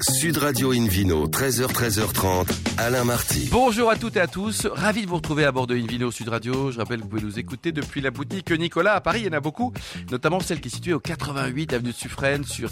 Sud Radio Invino, 13h, 13h30, Alain Marty. Bonjour à toutes et à tous, ravi de vous retrouver à bord de Invino Sud Radio. Je rappelle que vous pouvez nous écouter depuis la boutique Nicolas à Paris, il y en a beaucoup, notamment celle qui est située au 88 avenue de Suffren sur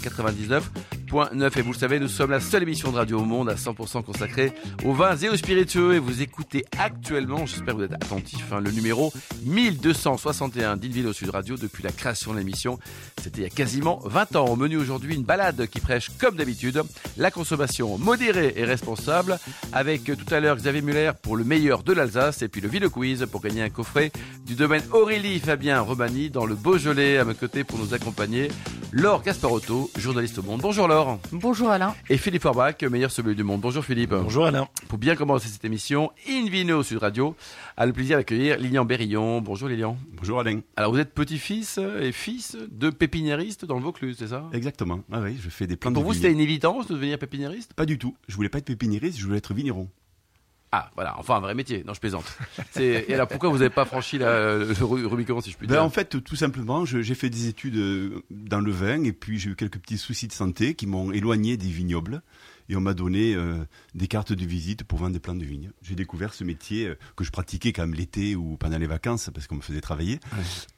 99.9. Et vous le savez, nous sommes la seule émission de radio au monde à 100% consacrée aux vins et aux spiritueux. Et vous écoutez actuellement, j'espère que vous êtes attentifs, hein, le numéro 1261 d'Invino Sud Radio depuis la création de l'émission. C'était il y a quasiment 20 ans. Au menu aujourd'hui, une balade qui prêche comme d'habitude la consommation modérée et responsable, avec tout à l'heure Xavier Muller pour le meilleur de l'Alsace et puis le Ville Quiz pour gagner un coffret du domaine Aurélie Fabien Romani dans le Beaujolais à mes côtés pour nous accompagner. Laure Gasparotto, journaliste au Monde. Bonjour Laure. Bonjour Alain. Et Philippe Forbach, meilleur sommelier du monde. Bonjour Philippe. Bonjour Alain. Pour bien commencer cette émission, Invino Sud Radio a le plaisir d'accueillir Lilian Berillon. Bonjour Lilian. Bonjour Alain. Alors vous êtes petit-fils et fils de pépiniéristes dans le Vaucluse, c'est ça? Exactement. Ah oui, je fais des plantes Pour de vous, vigne. c'était une évidence de devenir pépiniériste? Pas du tout. Je voulais pas être pépiniériste, je voulais être vigneron. Ah, voilà, enfin un vrai métier. Non, je plaisante. C'est- Et alors pourquoi vous n'avez pas franchi la, le Ru- Rubicon, si je puis Ben, dire en fait, tout simplement, j'ai fait des études euh, dans le vin et puis j'ai eu quelques petits soucis de santé qui m'ont éloigné des vignobles et on m'a donné euh, des cartes de visite pour vendre des plantes de vigne. J'ai découvert ce métier euh, que je pratiquais quand même l'été ou pendant les vacances parce qu'on me faisait travailler.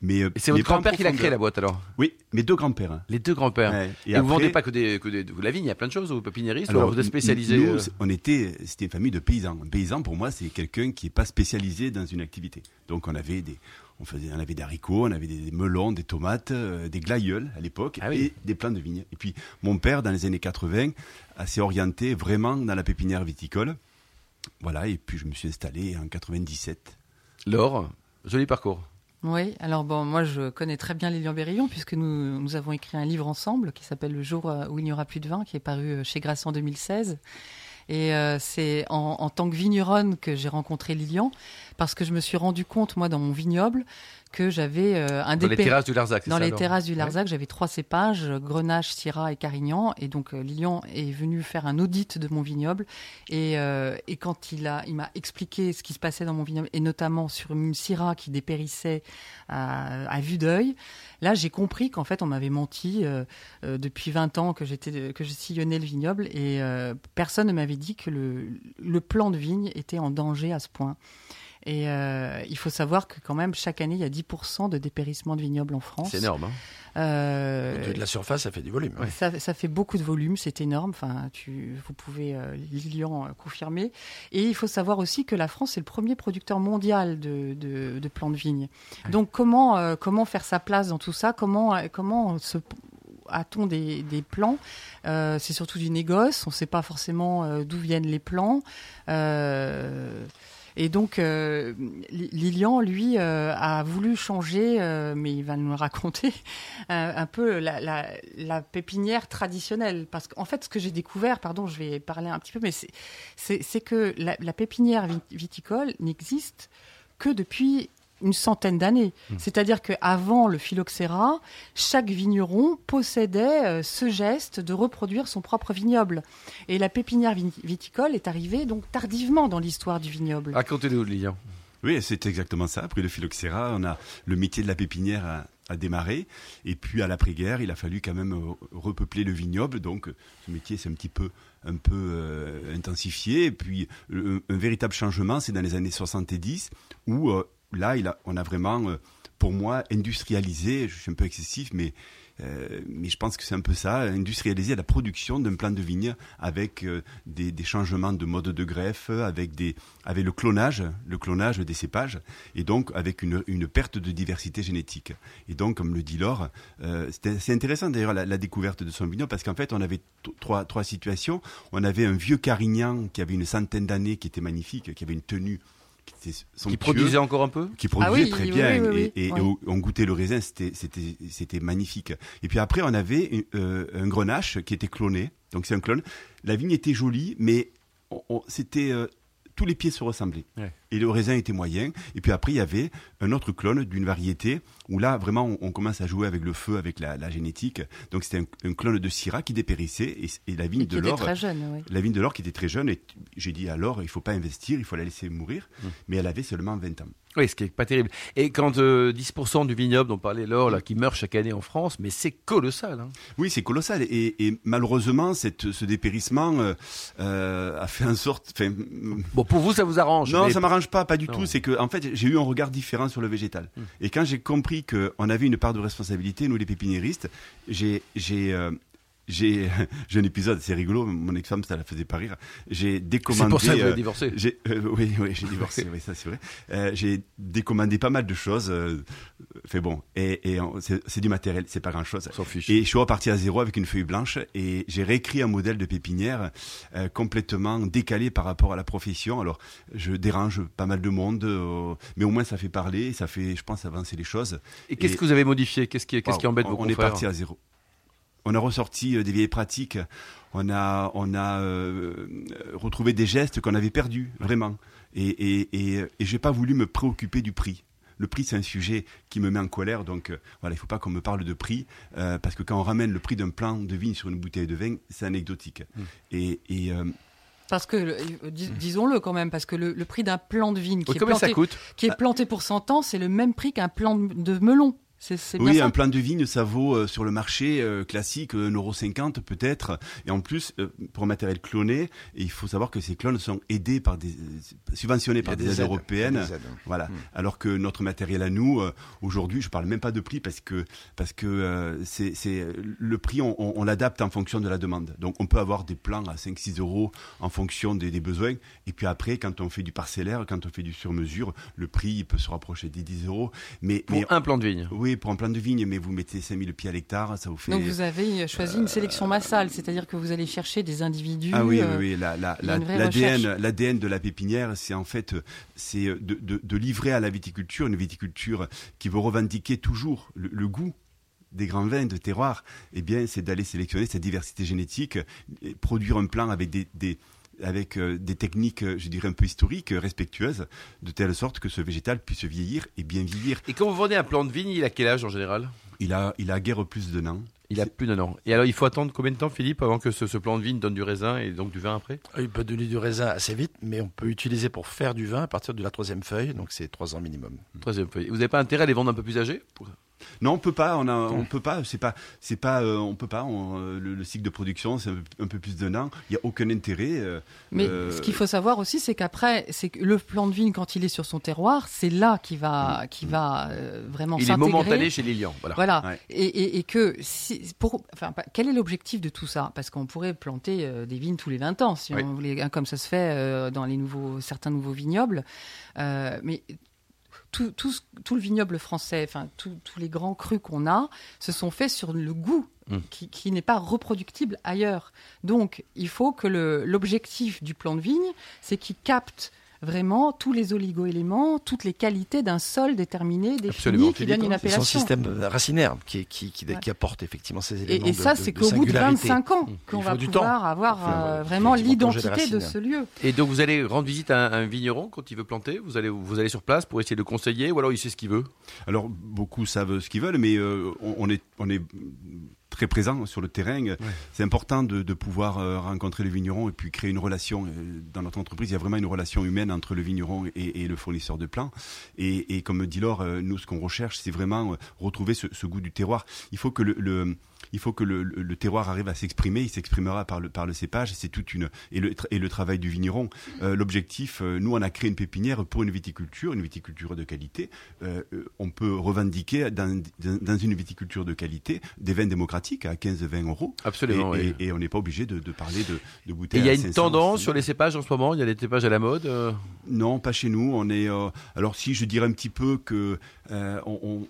Mais, euh, c'est votre grand-père qui l'a créé la boîte alors Oui, mes deux grands-pères. Les deux grands-pères. Ouais. Et, vous vendez pas que des, que des- de la vigne, il y a plein de choses, vous pépiniériste, ou alors vous êtes spécialisé nous, on était, c'était une famille de paysans. Un paysan, pour moi, c'est quelqu'un qui est pas spécialisé dans une activité. Donc, on avait des, on faisait, on avait des haricots, on avait des, des melons, des tomates, euh, des glaïeuls à l'époque, Ah oui. et des plants de vigne. Et puis, mon père, dans les années 80, s'est orienté vraiment dans la pépinière viticole. Voilà. Et puis, je me suis installé en 97. Laure, joli parcours. Oui, alors bon, moi je connais très bien Lilian Berillon puisque nous, nous avons écrit un livre ensemble qui s'appelle Le jour euh, où il n'y aura plus de vin, qui est paru euh, chez Grasset en 2016. Et euh, c'est en, en tant que vigneronne que j'ai rencontré Lilian parce que je me suis rendu compte, moi, dans mon vignoble, que j'avais euh, un Dans les terrasses du Larzac, Dans ça, les terrasses du Ouais. Larzac, j'avais trois cépages, Grenache, Syrah et Carignan. Et donc, euh, Lilian est venu faire un audit de mon vignoble. Et, euh, et quand il a, il m'a expliqué ce qui se passait dans mon vignoble, et notamment sur une Syrah qui dépérissait à, à vue d'œil, là, j'ai compris qu'en fait, on m'avait menti euh, euh, depuis 20 ans que j'étais, que je sillonnais le vignoble. Et personne ne m'avait dit que le, le plan de vigne était en danger à ce point. Et euh, il faut savoir que quand même, chaque année, il y a 10% de dépérissement de vignobles en France. C'est énorme. hein. Euh, De, de la surface, ça fait du volume. Ouais. ça, ça fait beaucoup de volume, c'est énorme. Enfin, tu, vous pouvez euh, Lilian euh, confirmer. Et il faut savoir aussi que la France est le premier producteur mondial de, de, de plants de vigne. Donc comment euh, comment faire sa place dans tout ça? Comment comment se a-t-on des, des plans? Euh, C'est surtout du négoce. On ne sait pas forcément euh, d'où viennent les plans. Euh, et donc, euh, Li- Lilian, lui, euh, a voulu changer, euh, mais il va nous raconter, un, peu la, pépinière traditionnelle. Parce qu'en fait, ce que j'ai découvert, pardon, je vais parler un petit peu, mais c'est- que la, pépinière vit- viticole n'existe que depuis une centaine d'années. C'est-à-dire qu'avant le phylloxéra, chaque vigneron possédait euh, ce geste de reproduire son propre vignoble. Et la pépinière viticole est arrivée donc tardivement dans l'histoire du vignoble. Racontez-nous, Lilian. Oui, c'est exactement ça. Après le phylloxéra, on a le métier de la pépinière à, à démarrer. Et puis à l'après-guerre, il a fallu quand même euh, repeupler le vignoble. Donc euh, ce métier s'est un petit peu, un peu euh, intensifié. Et puis un véritable changement, c'est dans les années 70 où euh, là, on a vraiment, euh, pour moi, industrialisé. Je suis un peu excessif, mais euh, je pense que c'est un peu ça, industrialiser la production d'un plant de vigne avec euh, des, changements de mode de greffe, avec, le clonage, le clonage des cépages, et donc avec une, perte de diversité génétique. Et donc, comme le dit Laure, c'est intéressant d'ailleurs la, découverte de son vignoble, parce qu'en fait, on avait trois, trois situations. On avait un vieux Carignan qui avait une centaine d'années, qui était magnifique, qui avait une tenue qui était Qui somptueuse produisait encore un peu? Qui produisait Ah oui, très oui, bien oui, oui, et, on, on goûtait le raisin, c'était c'était c'était magnifique. Et puis après on avait euh, un grenache qui était cloné, donc c'est un clone. La vigne était jolie, mais on- on- c'était euh, tous les pieds se ressemblaient. Ouais. Et le raisin était moyen. Et puis après, il y avait un autre clone d'une variété où là, vraiment, on, on commence à jouer avec le feu, avec la, la génétique. Donc c'était un, un clone de Syrah qui dépérissait et, et la vigne Et qui de était l'or. très jeune, oui. La vigne de l'or qui était très jeune et j'ai dit alors il faut pas investir, il faut la laisser mourir. Mmh. Mais elle avait seulement 20 ans. Oui, ce qui est pas terrible. Et quand euh, 10% du vignoble, dont parlait l'or, là, qui meurt chaque année en France, mais c'est colossal. Hein. Oui, c'est colossal et, et malheureusement cette, ce dépérissement euh, euh, a fait en sorte. Bon, pour vous, ça vous arrange. Non, mais- ça m'arrange pas, pas du Non. tout. C'est que, en fait, j'ai eu un regard différent sur le végétal. Hmm. Et quand j'ai compris qu'on avait une part de responsabilité, nous les pépiniéristes, j'ai, j'ai, euh, j'ai, j'ai un épisode, c'est rigolo. Mon ex-femme, ça la faisait pas rire. J'ai décommandé. C'est pour ça que vous euh, avez divorcé. j'ai, euh, oui, oui, j'ai divorcé, oui, ça c'est vrai. Euh, j'ai décommandé pas mal de choses. Euh, fait bon, et, et c'est, c'est du matériel, c'est pas. On s'en fiche. Et je suis reparti à zéro avec une feuille blanche et j'ai réécrit un modèle de pépinière euh, complètement décalé par rapport à la profession. Alors, je dérange pas mal de monde, euh, mais au moins ça fait parler, ça fait, je pense, avancer les choses. Et qu'est-ce que vous avez modifié? Qu'est-ce qui, qu'est-ce qui embête on, vos on est parti à zéro. On a ressorti euh, des vieilles pratiques. On a, on a euh, euh, retrouvé des gestes qu'on avait perdus, vraiment. Et, et, et, et j'ai pas voulu me préoccuper du prix. Le prix, c'est un sujet qui me met en colère, donc euh, voilà, il faut pas qu'on me parle de prix, euh, parce que quand on ramène le prix d'un plan de vigne sur une bouteille de vin, c'est anecdotique. Mm. Et, et euh, Parce que, dis- disons-le quand même, parce que le, le prix d'un plant de vigne qui, Oui, est planté, coûte? qui est planté pour 100 ans, c'est le même prix qu'un plant de de oui, ça un plan de vigne, ça vaut euh, sur le marché euh, classique 1,50€ peut-être. Et en plus, euh, pour un matériel cloné, et il faut savoir que ces clones sont aidés par des, euh, subventionnés par des, des aides aides, européennes. des aides. Voilà. Mm. Alors que notre matériel à nous, euh, aujourd'hui, je parle même pas de prix parce que parce que euh, c'est c'est le prix, on, on- on l'adapte en fonction de la demande. Donc on peut avoir des plans à 5-6 euros en fonction des, des besoins. Et puis après, quand on fait du parcellaire, quand on fait du sur-mesure, le prix il peut se rapprocher des 10 euros. Mais Pour mais un plan de vigne. oui, pour un plan de vigne, mais vous mettez 5000 pieds à l'hectare, ça vous fait. Donc vous avez choisi une sélection massale, c'est-à-dire que vous allez chercher des individus. Ah oui, euh, oui, oui, la- l'ADN, de la pépinière, c'est en fait, euh, c'est euh, de, de- de livrer à la viticulture, une viticulture qui veut revendiquer toujours le, le goût des grands vins de terroir, eh bien, c'est d'aller sélectionner cette diversité génétique, et produire un plan avec des, des- avec euh, des techniques, euh, je dirais, un peu historiques, respectueuses, de telle sorte que ce végétal puisse vieillir et bien vieillir. Et quand vous vendez un plan de vigne, il a quel âge en général? Il a, il a guère plus d'un an. Il a plus d'un an. Et alors, il faut attendre combien de temps, Philippe, avant que ce, ce plan de vigne donne du raisin et donc du vin après? Il peut donner du raisin assez vite, mais on peut utiliser pour faire du vin à partir de la troisième feuille, donc c'est trois ans minimum. Troisième feuille. Vous n'avez pas intérêt à les vendre un peu plus âgés Pour- Non, on peut pas. On a, on peut pas. C'est pas, c'est pas. euh, on peut pas. on, euh, le, le cycle de production, c'est un, peu- un peu plus d'un an. Il y a aucun intérêt. euh, Mais euh, ce qu'il faut savoir aussi, c'est qu'après, c'est que le plant de vigne, quand il est sur son terroir, c'est là qu'il va, qu'il va euh, vraiment Il est momentané chez Lilian. Voilà. Voilà. Ouais. Et, et- et que, si, pour, enfin, quel est l'objectif de tout ça? Parce qu'on pourrait planter euh, des vignes tous les 20 ans, si Oui. on voulait, hein, comme ça se fait euh, dans les nouveaux, certains nouveaux vignobles. Euh, mais tout, tout, le vignoble français, enfin, tous les grands crus qu'on a, se sont faits sur le goût. Mm. Qui, qui n'est pas reproductible ailleurs. Donc, il faut que l'objectif du plan de vigne, c'est qu'il capte vraiment tous les oligo-éléments, toutes les qualités d'un sol déterminé, Absolument. défini, qui donne une Philippe, C'est son appellation. système racinaire qui, qui, qui, Ouais. qui apporte effectivement ces éléments et de- ça, c'est qu'au bout de singularité. 25 ans qu'on va temps. pouvoir avoir euh, euh, vraiment l'identité de ce lieu. Et donc, vous allez rendre visite à un, un vigneron quand il veut planter? Vous allez, vous allez sur place pour essayer de le conseiller ou alors il sait ce qu'il veut? Alors beaucoup savent ce qu'ils veulent, mais euh, on, on est, on est très présent sur le terrain. C'est important de, de pouvoir euh, rencontrer le vigneron et puis créer une relation. Euh, Dans notre entreprise, il y a vraiment une relation humaine entre le vigneron et, et le fournisseur de plants. Et, et comme dit Laure, euh, nous, ce qu'on recherche, c'est vraiment euh, retrouver ce, ce goût du terroir. Il faut que le, le- il faut que le, terroir arrive à s'exprimer. Il s'exprimera par le, par le cépage. C'est toute une et le, tra- et le travail du vigneron. Euh, L'objectif, euh, nous, on a créé une pépinière pour une viticulture, une viticulture de qualité. Euh, on peut revendiquer dans, dans, une viticulture de qualité des vins démocratiques à 15-20 euros. Absolument. et, oui. et- et on n'est pas obligé de, de parler de, de bouteilles. il y a une 500, tendance 600. sur les cépages en ce moment? Il y a des cépages à la mode Non, pas chez nous. On est. alors si je dirais un petit peu que on- on-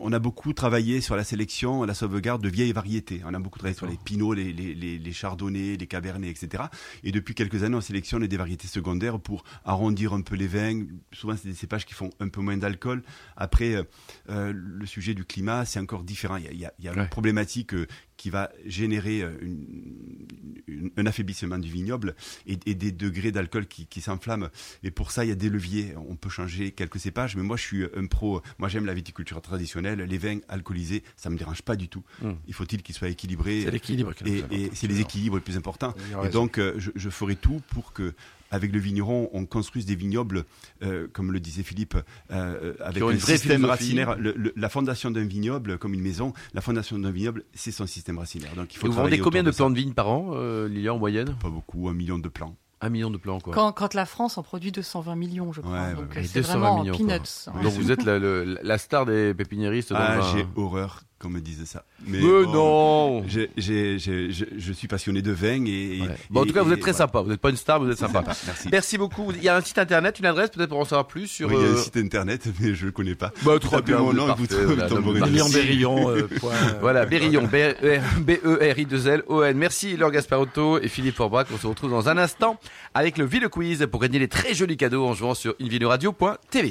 on a beaucoup travaillé sur la sélection, la sauvegarde de vieilles variétés. On a beaucoup travaillé sur les pinots, les, les, les, les chardonnays, les cabernets, etc. Et depuis quelques années, on sélectionne des variétés secondaires pour arrondir un peu les vins. Souvent, c'est des cépages qui font un peu moins d'alcool. Après, euh, euh, le sujet du climat, c'est encore différent. Il y a, il y a- il y a Ouais. une problématique euh, qui va générer une, une- un affaiblissement du vignoble et, et des degrés d'alcool qui, qui s'enflamment. Et pour ça, il y a des leviers. On peut changer quelques cépages, mais moi, je suis un pro. Moi, j'aime la viticulture traditionnelle. Les vins alcoolisés, ça me dérange pas du tout. Mm. Il faut-il qu'ils soient équilibrés C'est l'équilibre qui est le et, et important, c'est les équilibres les plus importants. Et donc, euh, je, je ferai tout pour que, avec le vigneron, on construise des vignobles, euh, comme le disait Philippe, euh, avec un système philosophie. racinaire. Le- le- la fondation d'un vignoble, comme une maison, la fondation d'un vignoble, c'est son système racinaire. Donc, il faut Et vous vendez combien de ça. plants de vigne par an, euh, Lilian, en moyenne Pas beaucoup, un million de plants. Un million de plants, quoi. Quand, quand la France en produit 220 millions, je crois. Ouais, Donc ouais, c'est 220 vraiment millions, peanuts. Ouais. Donc vous êtes la, le- la star des pépiniéristes dans Ah, vin. j'ai horreur qu'on me dise ça. Mais, Mais oh, non je, je suis passionné de vin et. et- Ouais. Bon, en tout cas, et- vous êtes très voilà. sympa. Vous n'êtes pas une star, mais vous êtes sympa. Merci. Merci beaucoup. Il y a un site internet, une adresse, peut-être pour en savoir plus sur. Oui, il y a euh, un site internet, mais je le connais pas. Bah, très Tapez bien, mon nom vous tomberez- voilà, Berillon, euh, point, euh, Voilà, Berillon, E B-E-R-I-2-L-O-N. Merci Laure Gasparotto et Philippe Forbach. On se retrouve dans un instant avec le Ville Quiz pour gagner les très jolis cadeaux en jouant sur invinoradio.tv.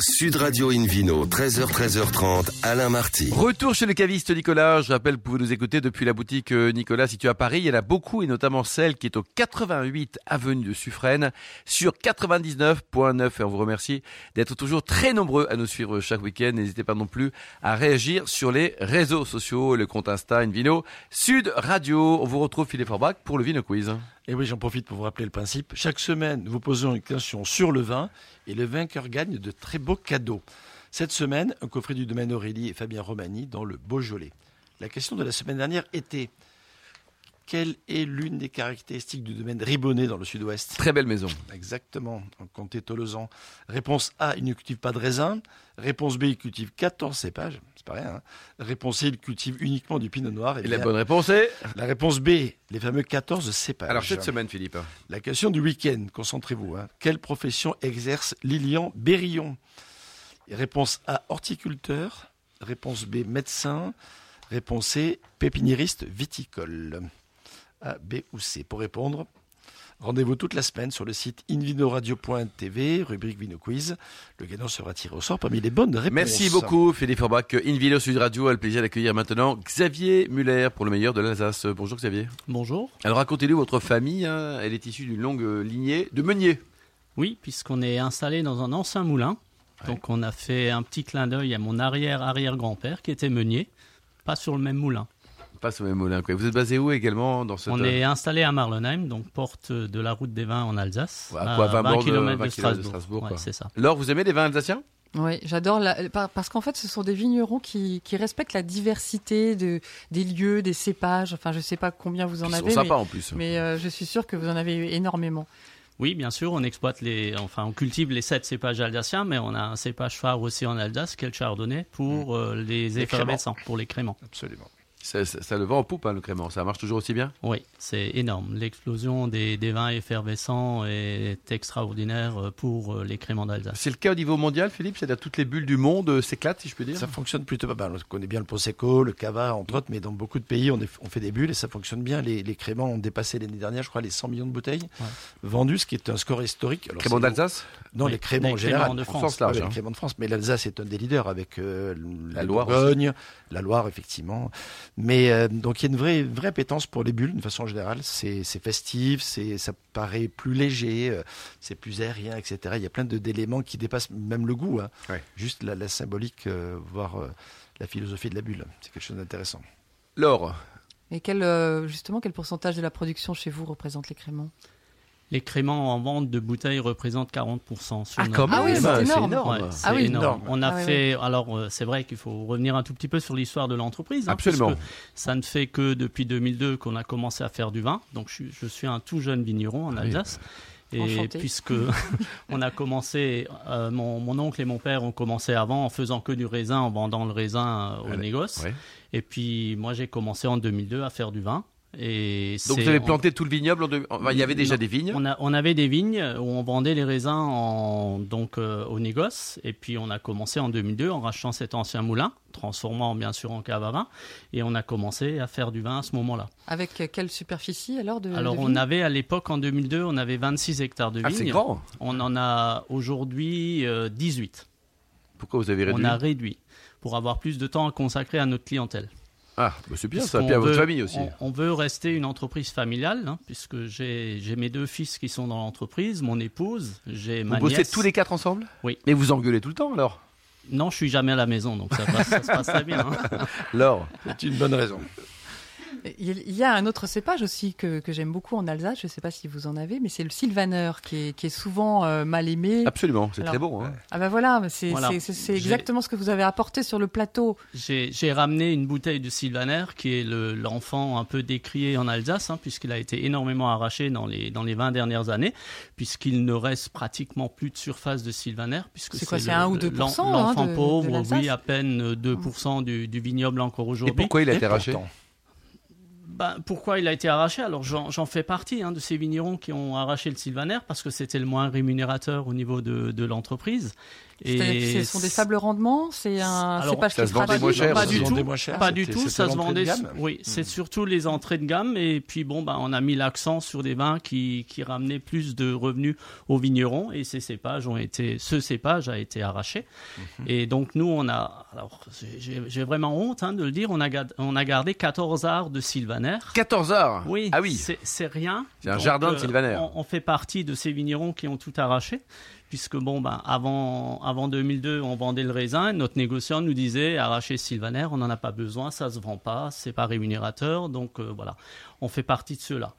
Sud Radio Invino, 13h, 13h30, Alain Marty. Retour chez le caviste Nicolas. Je rappelle, vous pouvez nous écouter depuis la boutique euh, Nicolas située à Paris. Il y en a beaucoup et notamment celle qui est au 88 avenue de Suffren sur 99.9. Et on vous remercie d'être toujours très nombreux à nous suivre chaque week-end. N'hésitez pas non plus à réagir sur les réseaux sociaux, le compte Insta Invino Sud Radio. On vous retrouve Philippe Forbach pour le Vino Quiz. Et oui, j'en profite pour vous rappeler le principe. Chaque semaine, nous vous posons une question sur le vin et le vainqueur gagne de très beaux cadeaux. Cette semaine, un coffret du domaine Aurélie et Fabien Romani dans le Beaujolais. La question de la semaine dernière était quelle est l'une des caractéristiques du domaine Ribonnet dans le sud-ouest? Très belle maison. Exactement, en comté Tolosan. Réponse A, il ne cultive pas de raisin. Réponse B, il cultive 14 cépages. C'est pas rien. hein. Réponse C, il cultive uniquement du pinot noir. Eh Et la bien, bonne réponse est la réponse B, les fameux 14 cépages. Alors cette semaine Philippe. La question du week-end, concentrez-vous. hein. Quelle profession exerce Lilian Berillon Réponse A, horticulteur. Réponse B, médecin. Réponse C, pépiniériste viticole. A, B ou C. Pour répondre, rendez-vous toute la semaine sur le site invinoradio.tv, rubrique Vino Quiz. Le gagnant sera tiré au sort parmi les bonnes réponses. Merci beaucoup Philippe Forbach. Invino Sud Radio a le plaisir d'accueillir maintenant Xavier Muller pour le meilleur de l'Alsace. Bonjour Xavier. Bonjour. Alors racontez-nous votre famille. hein. Elle est issue d'une longue lignée de meuniers. Oui, puisqu'on est installé dans un ancien moulin. Donc on a fait un petit clin d'œil à mon arrière-arrière-grand-père qui était meunier, pas sur le même moulin. Pas au même. Quoi. Vous êtes basé où également dans cette... On est installé à Marlenheim, donc porte de la route des vins en Alsace, À quoi, 20 bornes de- 20 km de Strasbourg. Strasbourg, Ouais, quoi. c'est ça. Laure, vous aimez les vins alsaciens? Oui, j'adore la- parce qu'en fait, ce sont des vignerons qui, qui respectent la diversité de, des lieux, des cépages. Enfin, je sais pas combien vous en Ils sont avez, sympas mais, en plus. mais, euh, je suis sûre que vous en avez énormément. Oui, bien sûr, on exploite les, enfin, on cultive les sept cépages alsaciens, mais on a un cépage phare aussi en Alsace, qui est le chardonnay, pour euh, les Les effervescents, pour les créments. Absolument. Ça, ça- ça le vend en poupe, hein, le crément. Ça marche toujours aussi bien? Oui, c'est énorme. L'explosion des, des vins effervescents est extraordinaire euh, pour euh, les créments d'Alsace. C'est le cas au niveau mondial, Philippe? C'est-à-dire toutes les bulles du monde euh, s'éclatent, si je peux dire? Ça fonctionne plutôt pas mal. On connaît bien le Prosecco, le Cava, entre autres, mais dans beaucoup de pays, on, est- on fait des bulles et ça fonctionne bien. Les, les créments ont dépassé l'année dernière, je crois, les 100 millions de bouteilles Ouais. vendues, ce qui est un score historique. Alors, Crément c'est- d'Alsace? Non, Oui, les créments les en général. créments de En France. sens large. Ouais, hein. les créments de France, mais l'Alsace est un des leaders avec euh, La la Loire Bourgogne, la Loire effectivement. Mais euh, donc il y a une vraie vraie appétence pour les bulles de façon générale. C'est c'est festif, c'est ça paraît plus léger, euh, c'est plus aérien, etc. Il y a plein de- d'éléments qui dépassent même le goût. hein. Ouais. Juste la, la symbolique, euh, voire euh, la philosophie de la bulle. C'est quelque chose d'intéressant. Laure, Et quel, euh, justement, quel pourcentage de la production chez vous représente les créments Les créments en vente de bouteilles représentent 40% sur Ah, même Ah oui, c'est C'est énorme. énorme. Ouais, c'est Ah oui, énorme. énorme. On a Ah oui, fait. Alors, euh, c'est vrai qu'il faut revenir un tout petit peu sur l'histoire de l'entreprise. hein, Absolument. Ça ne fait que depuis 2002 qu'on a commencé à faire du vin. Donc, je, suis- je suis un tout jeune vigneron en Ah oui. Alsace. Et Enchanté. puisque on a commencé, euh, mon, mon oncle et mon père ont commencé avant en faisant que du raisin, en vendant le raisin euh, au Allez, négoce. ouais. Et puis moi j'ai commencé en 2002 à faire du vin. Et Donc vous avez on- planté tout le vignoble en deux- enfin, Il y avait déjà Non, des vignes on, a- on avait des vignes où on vendait les raisins en, donc, euh, au négoce. Et puis on a commencé en 2002 en rachetant cet ancien moulin, transformant bien sûr en cave à vin. Et on a commencé à faire du vin à ce moment-là. Avec euh, quelle superficie alors de Alors de on vignes avait à l'époque en 2002, on avait 26 hectares de Ah, c'est vignes. grand on en a aujourd'hui euh, 18. Pourquoi vous avez réduit On a réduit pour avoir plus de temps à consacrer à notre clientèle. Ah, bah c'est bien, ça plaît à votre veut- famille aussi. On, on veut rester une entreprise familiale, hein, puisque j'ai j'ai mes deux fils qui sont dans l'entreprise, mon épouse, j'ai Vous ma bossez nièce. tous les quatre ensemble? Oui. Mais vous engueulez tout le temps alors? Non, je suis jamais à la maison, donc ça, passe- ça se passe très bien. hein. Laure C'est une bonne raison. Il y a un autre cépage aussi que, que j'aime beaucoup en Alsace, je ne sais pas si vous en avez, mais c'est le sylvaner qui est, qui est souvent euh, mal aimé. Absolument, c'est très bon. hein. Ah ben voilà, c'est Voilà. exactement ce que vous avez apporté sur le plateau. J'ai ramené une bouteille de Sylvaner, qui est le- l'enfant un peu décrié en Alsace, hein, puisqu'il a été énormément arraché dans les, dans les 20 dernières années, puisqu'il ne reste pratiquement plus de surface de Sylvaner. puisque C'est quoi, c'est 1 ou le- 2% l'en- hein, L'enfant de- pauvre, oui, à peine euh, 2% du, du vignoble encore Et aujourd'hui. pourquoi il a Et été arraché Ben, pourquoi il a été arraché? Alors j'en fais partie hein, de ces vignerons qui ont arraché le sylvaner parce que c'était le moins rémunérateur au niveau de l'entreprise. C'est-à-dire que Ce sont des faibles rendements, c'est un Alors, ça qui se vendait moins cher Pas du tout. vendait moins cher, Pas du tout, ça se vendait. gamme. Oui, c'est surtout les entrées de gamme et puis bon, ben on a mis l'accent sur des vins qui, qui ramenaient plus de revenus aux vignerons et ces cépages ont été, ce cépage a été arraché et donc nous on a, alors j'ai vraiment honte hein, de le dire, on a, gard- on a gardé 14 arts de sylvaner. 14 heures Oui, Ah oui c'est rien. C'est un Donc, jardin de euh, sylvaner. On, on fait partie de ces vignerons qui ont tout arraché, puisque bon, ben, avant, avant 2002, on vendait le raisin. Notre négociant nous disait arracher sylvaner, on n'en a pas besoin, ça se vend pas, c'est pas rémunérateur. Donc euh, voilà, on fait partie de ceux-là.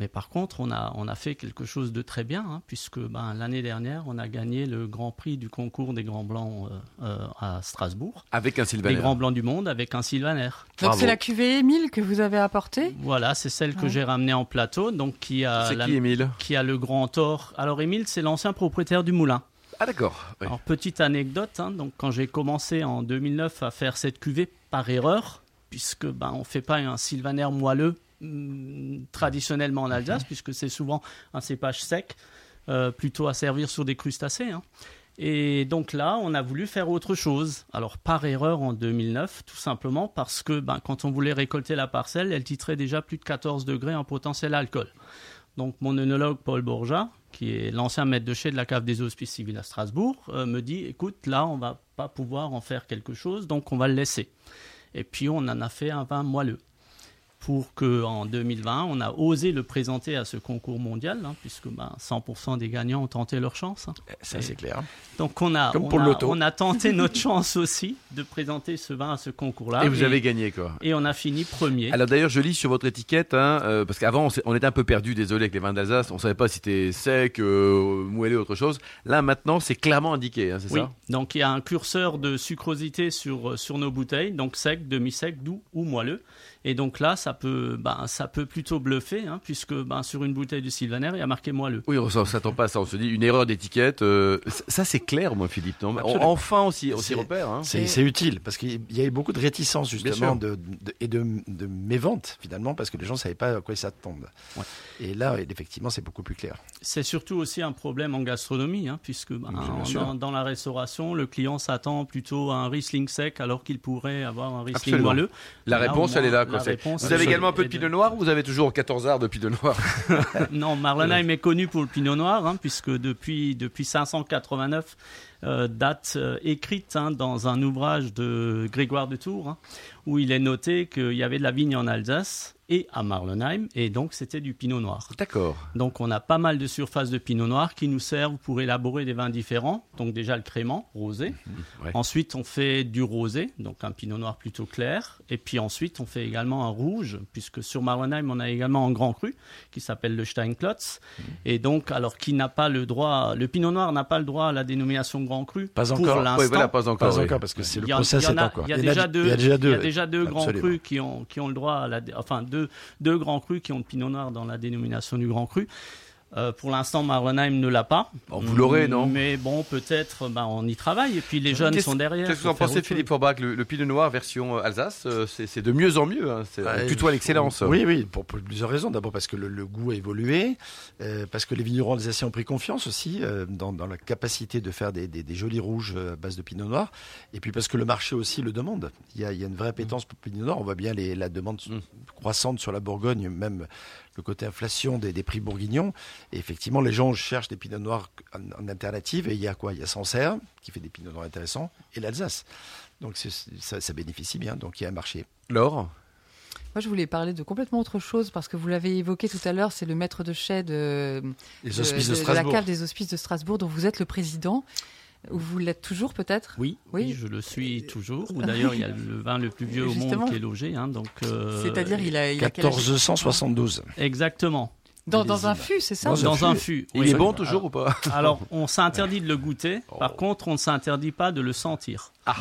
Mais par contre, on a, on a fait quelque chose de très bien, hein, puisque ben, l'année dernière, on a gagné le grand prix du concours des Grands Blancs euh, euh, à Strasbourg. Avec un Les Sylvaner. Grands Blancs du monde avec un sylvaner. Donc c'est la cuvée Émile que vous avez apportée? Voilà, c'est celle que Ouais. j'ai ramenée en plateau, donc qui a C'est la- qui, Émile? qui a le grand or. Alors Émile, c'est l'ancien propriétaire du moulin. Ah d'accord. Oui. Alors petite anecdote, hein, donc quand j'ai commencé en 2009 à faire cette cuvée par erreur, puisque ben on fait pas un sylvaner moelleux traditionnellement en Alsace, puisque c'est souvent un cépage sec, euh, plutôt à servir sur des crustacés. hein. Et donc là, on a voulu faire autre chose. Alors par erreur en 2009, tout simplement parce que ben, quand on voulait récolter la parcelle, elle titrait déjà plus de 14 degrés en potentiel alcool. Donc mon œnologue Paul Bourgeat, qui est l'ancien maître de chez de la cave des Hospices civils à Strasbourg, euh, me dit écoute, là, on va pas pouvoir en faire quelque chose, donc on va le laisser. Et puis on en a fait un vin moelleux. Pour qu'en 2020, on a osé le présenter à ce concours mondial, hein, puisque ben, 100% des gagnants ont tenté leur chance. hein. Ça, c'est clair. Donc on a, Comme on, pour a, on a tenté notre chance aussi de présenter ce vin à ce concours-là. Et vous avez gagné quoi et on a fini premier. Alors d'ailleurs, je lis sur votre étiquette, hein, euh, parce qu'avant on, était un peu perdu, désolé, avec les vins d'Alsace, on savait pas si c'était sec, euh, moelleux, autre chose. Là maintenant, c'est clairement indiqué, c'est Oui, ça? Donc il y a un curseur de sucrosité sur, euh, sur nos bouteilles, donc sec, demi-sec, doux ou moelleux. Et donc là, ça peut, ben, ça peut plutôt bluffer, hein, puisque ben, sur une bouteille de Sylvaner, il y a marqué moelleux. Oui, on ne s'attend pas à ça. On se dit une erreur d'étiquette. euh, ça, c'est clair, moi, Philippe. Non On- enfin, on s'y on s'y C'est- repère. Hein. C'est c'est utile parce qu'il y a eu beaucoup de réticence sûr. justement de, de- et de, de mévente finalement parce que les gens ne savaient pas à quoi ils s'attendent. Ouais. Et là, effectivement, c'est beaucoup plus clair. C'est surtout aussi un problème en gastronomie, hein, puisque ben, en- sûr. dans, dans la restauration, le client s'attend plutôt à un Riesling sec alors qu'il pourrait avoir un Riesling Absolument. moelleux. La Là, réponse, elle est là. Réponse, Vous avez également un peu de pinot noir ou vous avez toujours 14 arts de pinot noir? Non, Marlenheim est connu pour le pinot noir, hein, puisque depuis, depuis 589, euh, date euh, écrite hein, dans un ouvrage de Grégoire de Tours, hein, où il est noté qu'il y avait de la vigne en Alsace et à Marlenheim, et donc c'était du pinot noir. D'accord. Donc on a pas mal de surfaces de pinot noir qui nous servent pour élaborer des vins différents. Donc déjà le crément, rosé. ouais. Ensuite on fait du rosé, donc un pinot noir plutôt clair. Et puis ensuite on fait également un rouge, puisque sur Marlenheim on a également un grand cru qui s'appelle le Steinklotz. Et donc alors qui n'a pas le droit, le pinot noir n'a pas le droit à la dénomination grand cru. Pas pour encore. l'instant. Oui, voilà, pas encore. Pas oui. encore parce que c'est le Il y en- process il y en a- encore. Il y a déjà deux, il y a déjà deux, il y a oui. déjà deux grands crus qui ont, qui ont le droit à la, enfin deux, deux grands crus qui ont le pinot noir dans la dénomination du grand cru. Euh, pour l'instant, Marlenheim ne l'a pas. Bon, vous l'aurez, non? Mais bon, peut-être, ben, on y travaille. Et puis les jeunes sont derrière. Qu'est-ce que vous en pensez, Philippe Forbach le, le pinot noir version euh, Alsace, euh, c'est de mieux en mieux. Hein. C'est- Bah, on tutoie l'excellence. Oui, oui, pour, pour plusieurs raisons. D'abord parce que le, le goût a évolué, euh, parce que les vignerons alsaciens ont pris confiance aussi euh, dans, dans la capacité de faire des, des- des jolis rouges à base de pinot noir, et puis parce que le marché aussi le demande. Il y a, il y a une vraie appétence pour le pinot noir. On voit bien les, la demande Mm. croissante sur la Bourgogne, même le côté inflation des, des prix bourguignons. Et effectivement, les gens cherchent des pinots noirs en, en alternative. Et il y a quoi? Il y a Sancerre, qui fait des pinots noirs intéressants, et l'Alsace. Donc ça, ça bénéficie bien. Donc il y a un marché. Laure? Moi, je voulais parler de complètement autre chose parce que vous l'avez évoqué tout à l'heure, c'est le maître de chai de, Les de- hospices de, de- de la Strasbourg. cave des hospices de Strasbourg, dont vous êtes le président. Ou vous l'êtes toujours peut-être? Oui, Oui. oui, je le suis toujours. Ou D'ailleurs, il y a le vin le plus vieux au monde qui est logé. hein, donc, euh, C'est-à-dire, il a, il a quel âge? 1472. Exactement. Dans, un fût, c'est ça Dans un Dans un fût. Il est bon toujours ou pas Alors, on s'interdit de le goûter. Par contre, on ne s'interdit pas de le sentir. Ah.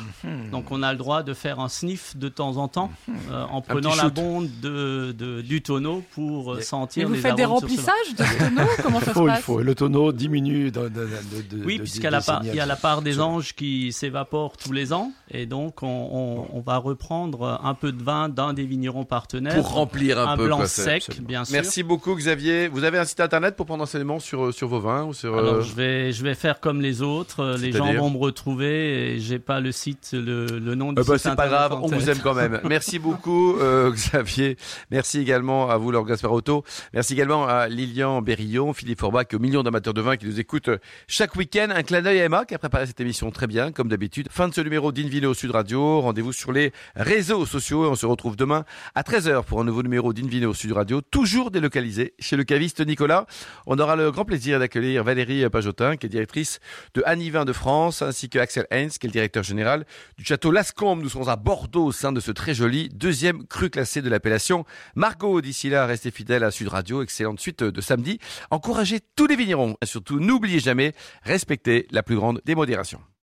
Donc, on a le droit de faire un sniff de temps en temps euh, en prenant la bonde de, de- du tonneau pour Mais sentir Mais vous les faites des remplissages de tonneaux Comment ça Il se faut, il passe? faut. Et le tonneau diminue de, de, de, de- Oui, puisqu'il y a la part- des anges qui s'évapore tous les ans. Et donc, on, on- on va reprendre un peu de vin d'un des vignerons partenaires. Pour remplir un, un peu. blanc quoi, c'est- sec, absolument. bien sûr. Merci beaucoup Xavier. Vous avez un site internet pour prendre enseignement sur, euh, sur vos vins ou sur... Alors, euh, je vais, je vais faire comme les autres. Les gens vont me retrouver et j'ai pas le site, le, le nom du Eh ben, site c'est pas grave, on vous aime quand même. Merci beaucoup euh, Xavier. Merci également à vous Laure Gasparotto. Merci également à Lilian Berillon, Philippe Forbach et aux millions d'amateurs de vin qui nous écoutent euh, chaque week-end. Un clin d'œil à Emma qui a préparé cette émission très bien, comme d'habitude. Fin de ce numéro d'Invino Sud Radio. Rendez-vous sur les réseaux sociaux et on se retrouve demain à 13h pour un nouveau numéro d'Invino Sud Radio, toujours délocalisé chez le caviste Nicolas. On aura le grand plaisir d'accueillir Valérie Pajotin, qui est directrice de Anivin de France, ainsi que Axel Heinz, qui est le directeur général du château Lascombe. Nous sommes à Bordeaux au sein de ce très joli deuxième cru classé de l'appellation Margot. D'ici là, restez fidèles à Sud Radio. Excellente suite de samedi. Encouragez tous les vignerons. Et surtout, n'oubliez jamais, respectez la plus grande des modérations.